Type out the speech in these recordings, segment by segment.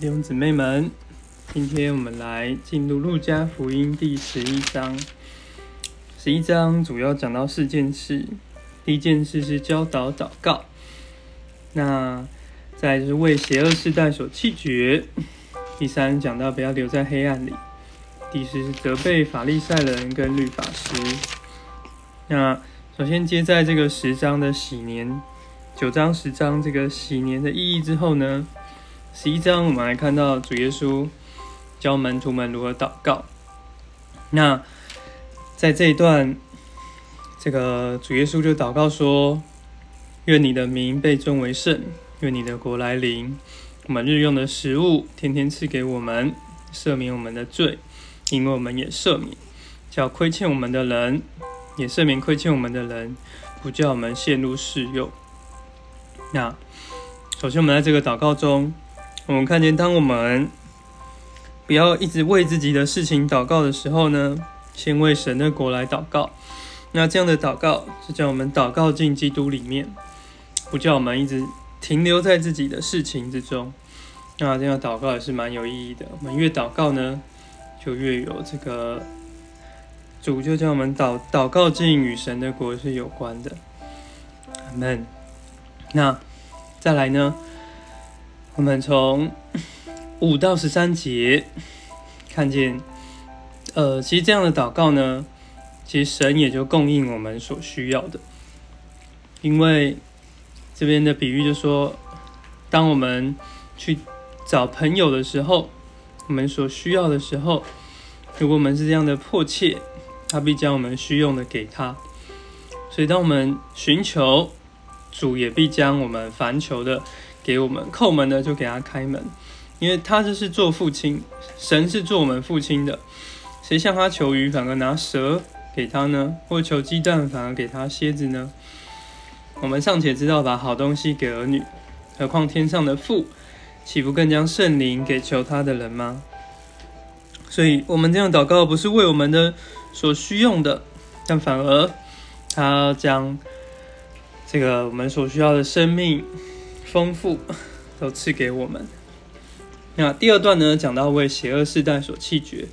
弟兄姊妹们，今天我们来进入路加福音第十一章。十一章主要讲到四件事，第一件事是教导祷告，那再就是为邪恶世代所弃绝。第三讲到不要留在黑暗里，第四是责备法利赛人跟律法师。那首先接在这个十章的喜年，九章十章这个喜年的意义之后呢？十一章，我们来看到主耶稣教门徒们如何祷告。那在这一段，这个主耶稣就祷告说：“愿你的名被尊为圣，愿你的国来临。我们日用的食物，天天赐给我们，赦免我们的罪，因为我们也赦免叫亏欠我们的人，也赦免亏欠我们的人，不叫我们陷入试诱。”那首先，我们在这个祷告中。我们看见，当我们不要一直为自己的事情祷告的时候呢，先为神的国来祷告。那这样的祷告是叫我们祷告进基督里面，不叫我们一直停留在自己的事情之中。那这样祷告也是蛮有意义的。我们越祷告呢，就越有这个主就叫我们祷祷告进与神的国是有关的。阿门。那再来呢？我们从五到十三节看见，呃，其实这样的祷告呢，其实神也就供应我们所需要的。因为这边的比喻就说，当我们去找朋友的时候，我们所需要的时候，如果我们是这样的迫切，他必将我们需用的给他。所以，当我们寻求主，也必将我们凡求的。给我们叩门的就给他开门，因为他就是做父亲，神是做我们父亲的。谁向他求鱼，反而拿蛇给他呢？或求鸡蛋，反而给他蝎子呢？我们尚且知道把好东西给儿女，何况天上的父，岂不更将圣灵给求他的人吗？所以，我们这样祷告，不是为我们的所需用的，但反而他将这个我们所需要的生命。丰富 都赐给我们。那第二段呢，讲到为邪恶世代所弃绝。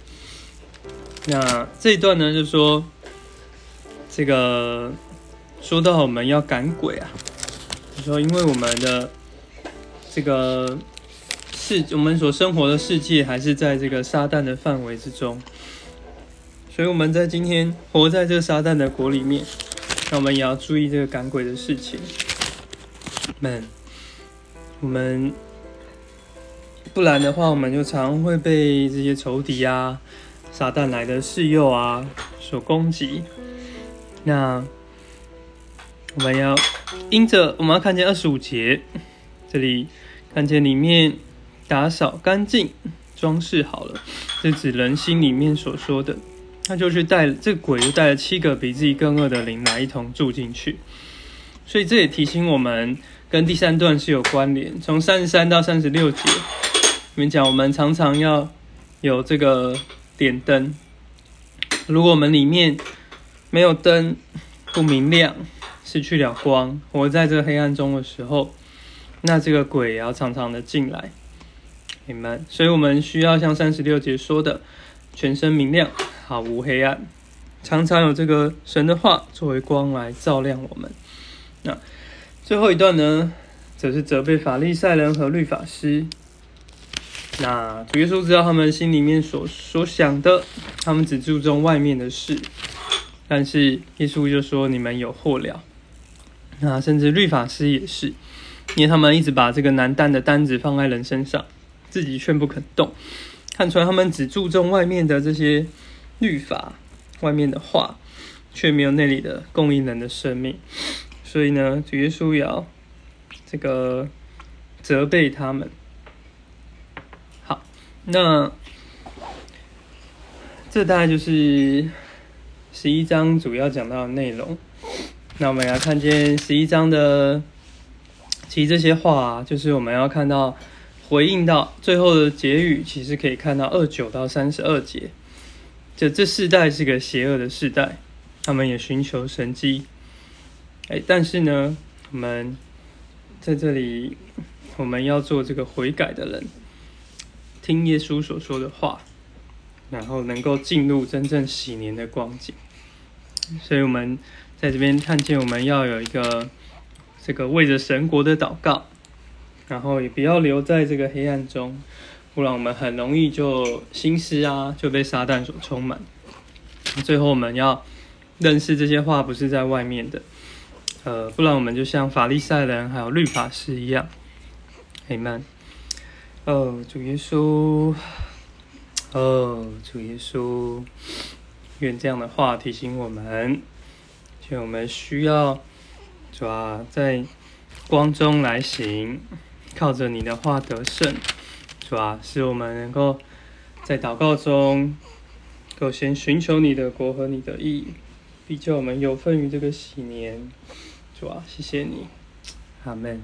那这一段呢，就说这个说到我们要赶鬼啊，就说因为我们的这个世，我们所生活的世界还是在这个撒旦的范围之中，所以我们在今天活在这个撒旦的国里面，那我们也要注意这个赶鬼的事情。们。我们不然的话，我们就常会被这些仇敌啊、撒旦来的示诱啊所攻击。那我们要因着我们要看见二十五节，这里看见里面打扫干净、装饰好了，是指人心里面所说的。他就去带这鬼，就带了七个比自己更恶的灵来一同住进去。所以这也提醒我们。跟第三段是有关联，从三十三到三十六节，里面讲我们常常要有这个点灯。如果我们里面没有灯，不明亮，失去了光，活在这个黑暗中的时候，那这个鬼也要常常的进来，明白？所以我们需要像三十六节说的，全身明亮，毫无黑暗，常常有这个神的话作为光来照亮我们。那。最后一段呢，则是责备法利赛人和律法师。那主耶稣知道他们心里面所所想的，他们只注重外面的事。但是耶稣就说：“你们有祸了。”那甚至律法师也是，因为他们一直把这个难担的担子放在人身上，自己却不肯动。看出来他们只注重外面的这些律法，外面的话，却没有那里的供应人的生命。所以呢，主耶稣要这个责备他们。好，那这大概就是十一章主要讲到的内容。那我们要看见十一章的，其实这些话就是我们要看到回应到最后的结语，其实可以看到二九到三十二节。就这世代是个邪恶的世代，他们也寻求神迹。哎，但是呢，我们在这里，我们要做这个悔改的人，听耶稣所说的话，然后能够进入真正喜年的光景。所以，我们在这边看见，我们要有一个这个为着神国的祷告，然后也不要留在这个黑暗中，不然我们很容易就心思啊就被撒旦所充满。最后，我们要认识这些话不是在外面的，呃，不然我们就像法利赛人还有律法师一样。Amen。哦，主耶稣，哦，主耶稣，愿这样的话提醒我们，就我们需要主啊，在光中来行，靠着你的话得胜，主啊，使我们能够在祷告中，够先寻求你的国和你的义，比较我们有份于这个喜年，主啊，谢谢你，阿门。